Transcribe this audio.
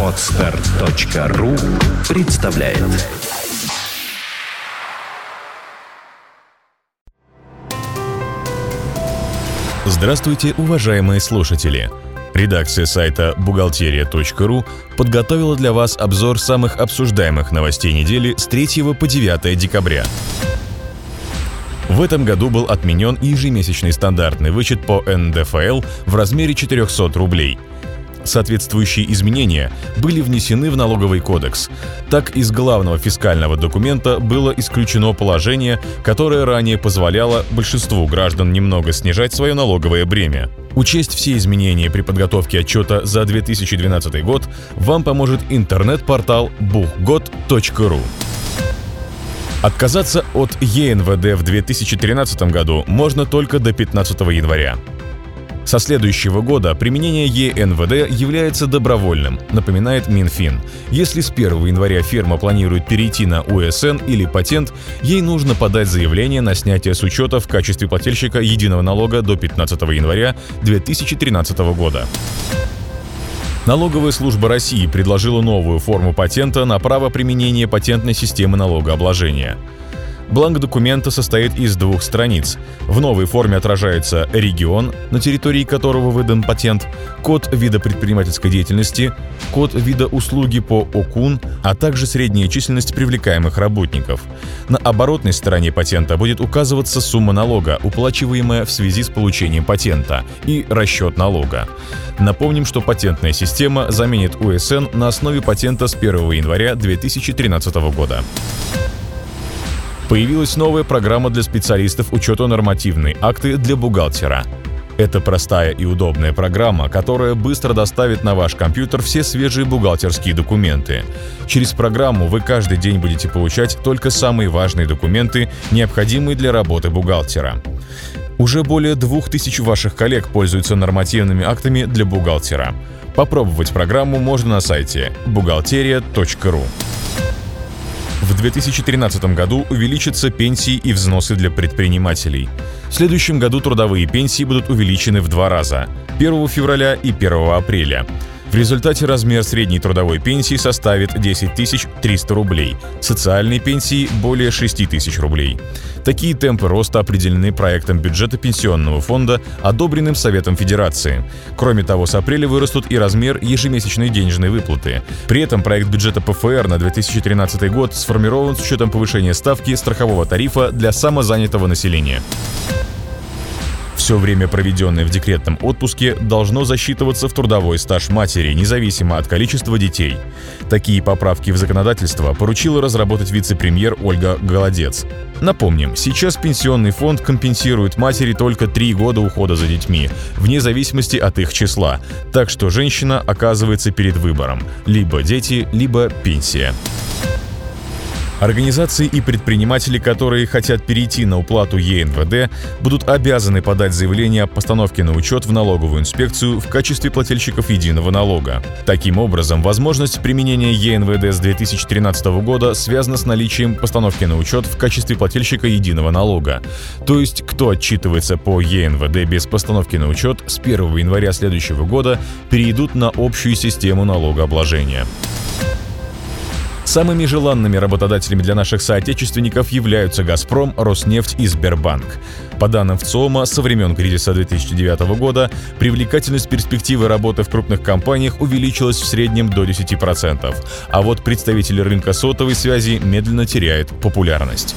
Отстар.ру представляет Здравствуйте, уважаемые слушатели! Редакция сайта «Бухгалтерия.ру» подготовила для вас обзор самых обсуждаемых новостей недели с 3 по 9 декабря. В этом году был отменен ежемесячный стандартный вычет по НДФЛ в размере 400 рублей – Соответствующие изменения были внесены в налоговый кодекс. Так, из главного фискального документа было исключено положение, которое ранее позволяло большинству граждан немного снижать свое налоговое бремя. Учесть все изменения при подготовке отчета за 2012 год вам поможет интернет-портал buchgod.ru. Отказаться от ЕНВД в 2013 году можно только до 15 января. Со следующего года применение ЕНВД является добровольным, напоминает Минфин. Если с 1 января фирма планирует перейти на УСН или патент, ей нужно подать заявление на снятие с учета в качестве плательщика единого налога до 15 января 2013 года. Налоговая служба России предложила новую форму патента на право применения патентной системы налогообложения – Бланк документа состоит из двух страниц. В новой форме отражается регион, на территории которого выдан патент, код вида предпринимательской деятельности, код вида услуги по ОКУН, а также средняя численность привлекаемых работников. На оборотной стороне патента будет указываться сумма налога, уплачиваемая в связи с получением патента, и расчет налога. Напомним, что патентная система заменит УСН на основе патента с 1 января 2013 года. Появилась новая программа для специалистов учета нормативной акты для бухгалтера. Это простая и удобная программа, которая быстро доставит на ваш компьютер все свежие бухгалтерские документы. Через программу вы каждый день будете получать только самые важные документы, необходимые для работы бухгалтера. Уже более двух тысяч ваших коллег пользуются нормативными актами для бухгалтера. Попробовать программу можно на сайте бухгалтерия.ру. В 2013 году увеличатся пенсии и взносы для предпринимателей. В следующем году трудовые пенсии будут увеличены в два раза – 1 февраля и 1 апреля. В результате размер средней трудовой пенсии составит 10 300 рублей, социальной пенсии – более 6 тысяч рублей. Такие темпы роста определены проектом бюджета Пенсионного фонда, одобренным Советом Федерации. Кроме того, с апреля вырастут и размер ежемесячной денежной выплаты. При этом проект бюджета ПФР на 2013 год сформирован с учетом повышения ставки страхового тарифа для самозанятого населения. Все время, проведенное в декретном отпуске, должно засчитываться в трудовой стаж матери, независимо от количества детей. Такие поправки в законодательство поручила разработать вице-премьер Ольга Голодец. Напомним, сейчас пенсионный фонд компенсирует матери только три года ухода за детьми, вне зависимости от их числа, так что женщина оказывается перед выбором – либо дети, либо пенсия. Организации и предприниматели, которые хотят перейти на уплату ЕНВД, будут обязаны подать заявление о постановке на учет в налоговую инспекцию в качестве плательщиков единого налога. Таким образом, возможность применения ЕНВД с 2013 года связана с наличием постановки на учет в качестве плательщика единого налога. То есть, кто отчитывается по ЕНВД без постановки на учет с 1 января следующего года перейдут на общую систему налогообложения. Самыми желанными работодателями для наших соотечественников являются «Газпром», «Роснефть» и «Сбербанк». По данным ВЦИОМа, со времен кризиса 2009 года привлекательность перспективы работы в крупных компаниях увеличилась в среднем до 10%, а вот представители рынка сотовой связи медленно теряют популярность.